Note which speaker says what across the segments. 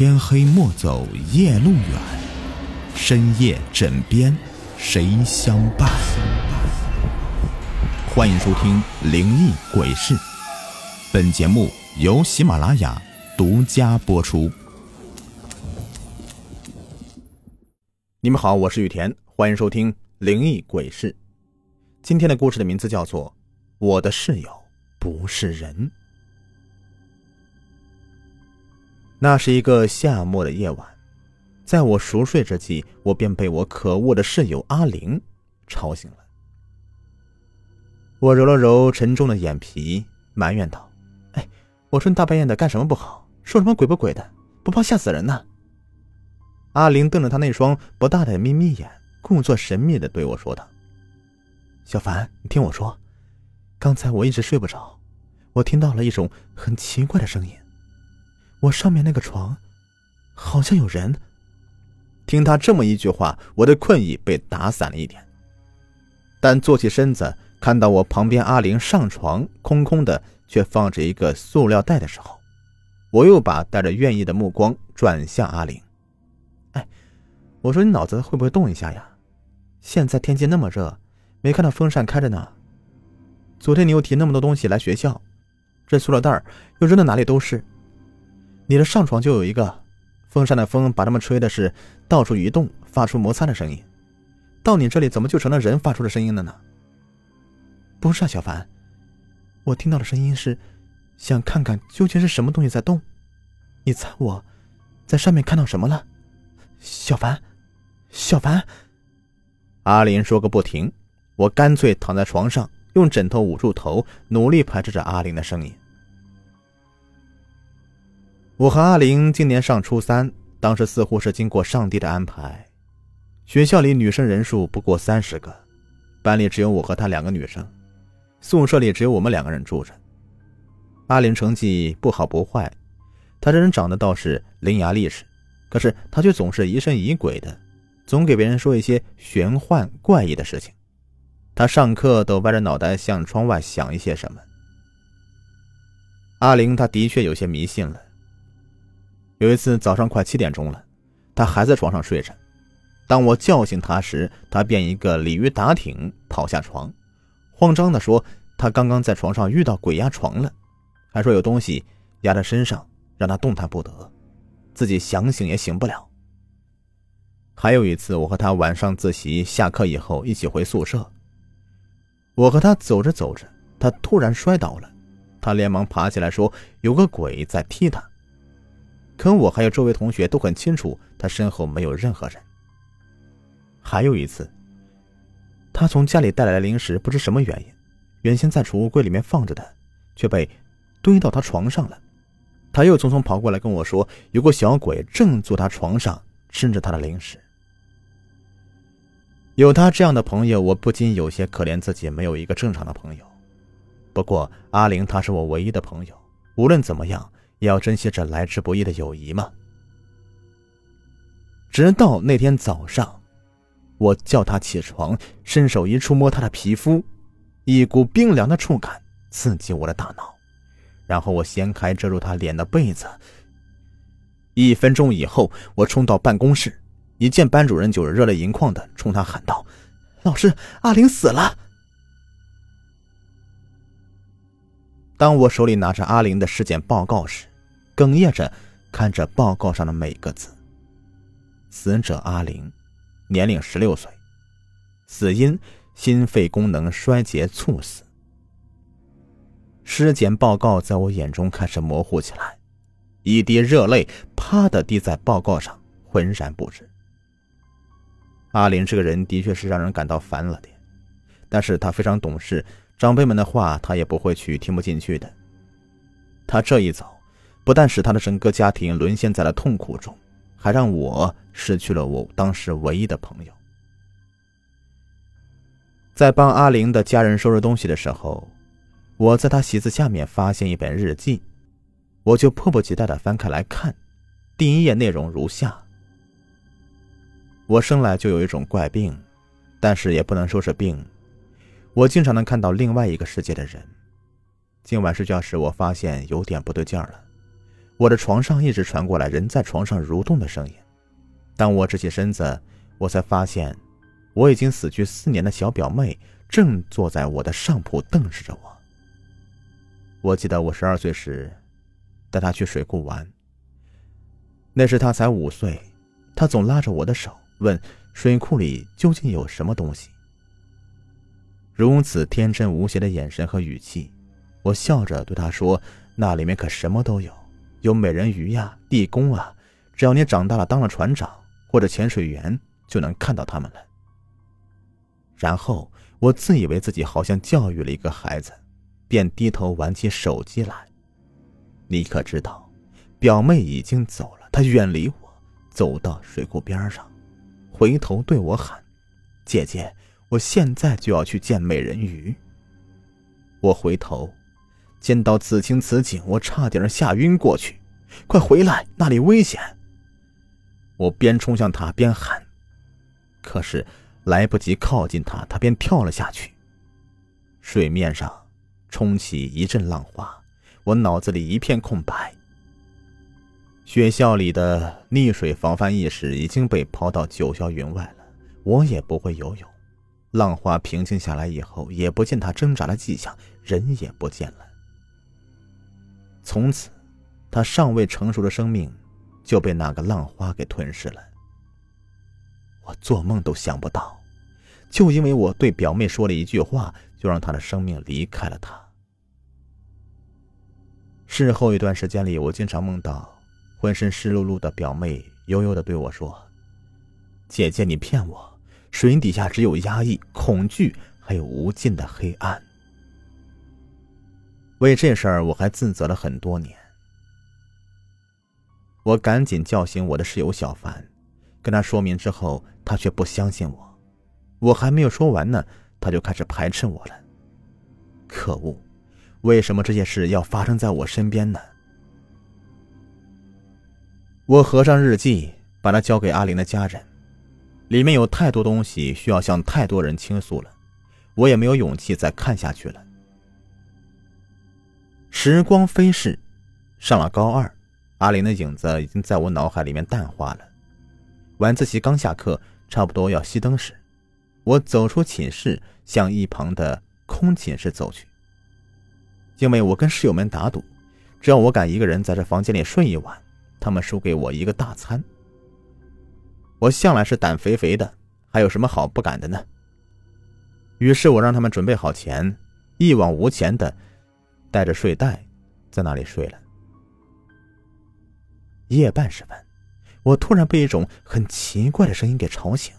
Speaker 1: 天黑莫走夜路远，深夜枕边谁相伴？欢迎收听《灵异鬼事》，本节目由喜马拉雅独家播出。你们好，我是雨田，欢迎收听《灵异鬼事》。今天的故事的名字叫做《我的室友不是人》。那是一个夏末的夜晚，在我熟睡之际，我便被我可恶的室友阿玲吵醒了。我揉了揉沉重的眼皮，埋怨道：“哎，我说你大半夜的干什么不好？说什么鬼不鬼的，不怕吓死人呢？”阿玲瞪着他那双不大的眯眯眼，故作神秘的对我说道：“小凡，你听我说，刚才我一直睡不着，我听到了一种很奇怪的声音。”我上面那个床，好像有人。听他这么一句话，我的困意被打散了一点。但坐起身子，看到我旁边阿玲上床，空空的，却放着一个塑料袋的时候，我又把带着怨意的目光转向阿玲。哎，我说你脑子会不会动一下呀？现在天气那么热，没看到风扇开着呢。昨天你又提那么多东西来学校，这塑料袋又扔的哪里都是。你的上床就有一个风扇的风，把它们吹的是到处移动，发出摩擦的声音。到你这里怎么就成了人发出的声音了呢？不是啊，小凡，我听到的声音是想看看究竟是什么东西在动。你猜我在上面看到什么了？小凡，小凡。阿林说个不停，我干脆躺在床上，用枕头捂住头，努力排斥着阿林的声音。我和阿玲今年上初三，当时似乎是经过上帝的安排。学校里女生人数不过三十个，班里只有我和她两个女生，宿舍里只有我们两个人住着。阿玲成绩不好不坏，她这人长得倒是伶牙俐齿，可是她却总是疑神疑鬼的，总给别人说一些玄幻怪异的事情。她上课都歪着脑袋向窗外想一些什么。阿玲她的确有些迷信了。有一次早上快七点钟了，他还在床上睡着。当我叫醒他时，他便一个鲤鱼打挺跑下床，慌张地说：“他刚刚在床上遇到鬼压床了，还说有东西压在身上，让他动弹不得，自己想醒也醒不了。”还有一次，我和他晚上自习下课以后一起回宿舍，我和他走着走着，他突然摔倒了，他连忙爬起来说：“有个鬼在踢他。”可我还有周围同学都很清楚，他身后没有任何人。还有一次，他从家里带来的零食，不知什么原因，原先在储物柜里面放着的，却被堆到他床上了。他又匆匆跑过来跟我说，有个小鬼正坐他床上吃着他的零食。有他这样的朋友，我不禁有些可怜自己没有一个正常的朋友。不过阿玲，她是我唯一的朋友，无论怎么样。也要珍惜这来之不易的友谊吗？直到那天早上，我叫他起床，伸手一触摸他的皮肤，一股冰凉的触感刺激我的大脑，然后我掀开遮住他脸的被子。一分钟以后，我冲到办公室，一见班主任就热泪盈眶的冲他喊道：“老师，阿玲死了！”当我手里拿着阿玲的尸检报告时，哽咽着看着报告上的每个字。死者阿玲，年龄十六岁，死因心肺功能衰竭猝死。尸检报告在我眼中开始模糊起来，一滴热泪啪的滴在报告上，浑然不知。阿玲这个人的确是让人感到烦了点，但是他非常懂事，长辈们的话他也不会去听不进去的。他这一走。不但使他的整个家庭沦陷在了痛苦中，还让我失去了我当时唯一的朋友。在帮阿玲的家人收拾东西的时候，我在他席子下面发现一本日记，我就迫不及待的翻开来看。第一页内容如下：我生来就有一种怪病，但是也不能说是病。我经常能看到另外一个世界的人。今晚睡觉时，我发现有点不对劲儿了。我的床上一直传过来人在床上蠕动的声音。当我直起身子，我才发现，我已经死去四年的小表妹正坐在我的上铺瞪视着我。我记得我十二岁时，带她去水库玩。那时她才五岁，她总拉着我的手问：“水库里究竟有什么东西？”如此天真无邪的眼神和语气，我笑着对她说：“那里面可什么都有，有美人鱼呀、地宫啊，只要你长大了当了船长或者潜水员，就能看到他们了。”然后我自以为自己好像教育了一个孩子。便低头玩起手机来。你可知道，表妹已经走了。她远离我，走到水库边上，回头对我喊：“姐姐，我现在就要去见美人鱼。”我回头，见到此情此景，我差点吓晕过去。快回来，那里危险！我边冲向他边喊，可是来不及靠近他，他便跳了下去。水面上。冲起一阵浪花，我脑子里一片空白。学校里的溺水防范意识已经被抛到九霄云外了。我也不会游泳，浪花平静下来以后，也不见他挣扎的迹象，人也不见了。从此，他尚未成熟的生命就被那个浪花给吞噬了。我做梦都想不到，就因为我对表妹说了一句话。就让她的生命离开了她。事后一段时间里，我经常梦到浑身湿漉漉的表妹悠悠的对我说：“姐姐，你骗我，水底下只有压抑、恐惧，还有无尽的黑暗。”为这事儿，我还自责了很多年。我赶紧叫醒我的室友小凡，跟他说明之后，他却不相信我。我还没有说完呢。他就开始排斥我了。可恶，为什么这些事要发生在我身边呢？我合上日记，把它交给阿玲的家人。里面有太多东西需要向太多人倾诉了，我也没有勇气再看下去了。时光飞逝，上了高二，阿玲的影子已经在我脑海里面淡化了。晚自习刚下课，差不多要熄灯时。我走出寝室，向一旁的空寝室走去。因为我跟室友们打赌，只要我敢一个人在这房间里睡一晚，他们输给我一个大餐。我向来是胆肥肥的，还有什么好不敢的呢？于是我让他们准备好钱，一往无前的带着睡袋在那里睡了。夜半时分，我突然被一种很奇怪的声音给吵醒。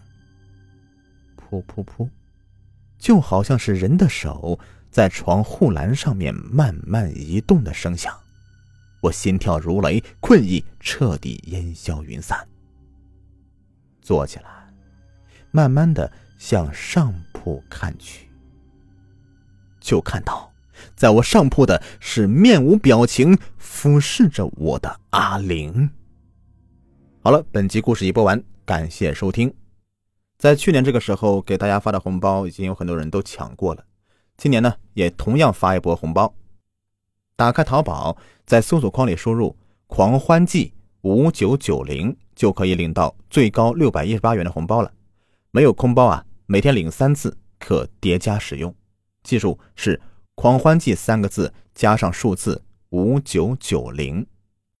Speaker 1: 噗噗噗，就好像是人的手在床护栏上面慢慢移动的声响。我心跳如雷，困意彻底烟消云散。坐起来，慢慢的向上铺看去，就看到，在我上铺的是面无表情俯视着我的阿玲。好了，本集故事已播完，感谢收听。在去年这个时候给大家发的红包，已经有很多人都抢过了。今年呢，也同样发一波红包。打开淘宝，在搜索框里输入“狂欢季五九九零”，就可以领到最高六百一十八元的红包了。没有空包啊，每天领三次，可叠加使用。记住是“狂欢季”三个字加上数字五九九零。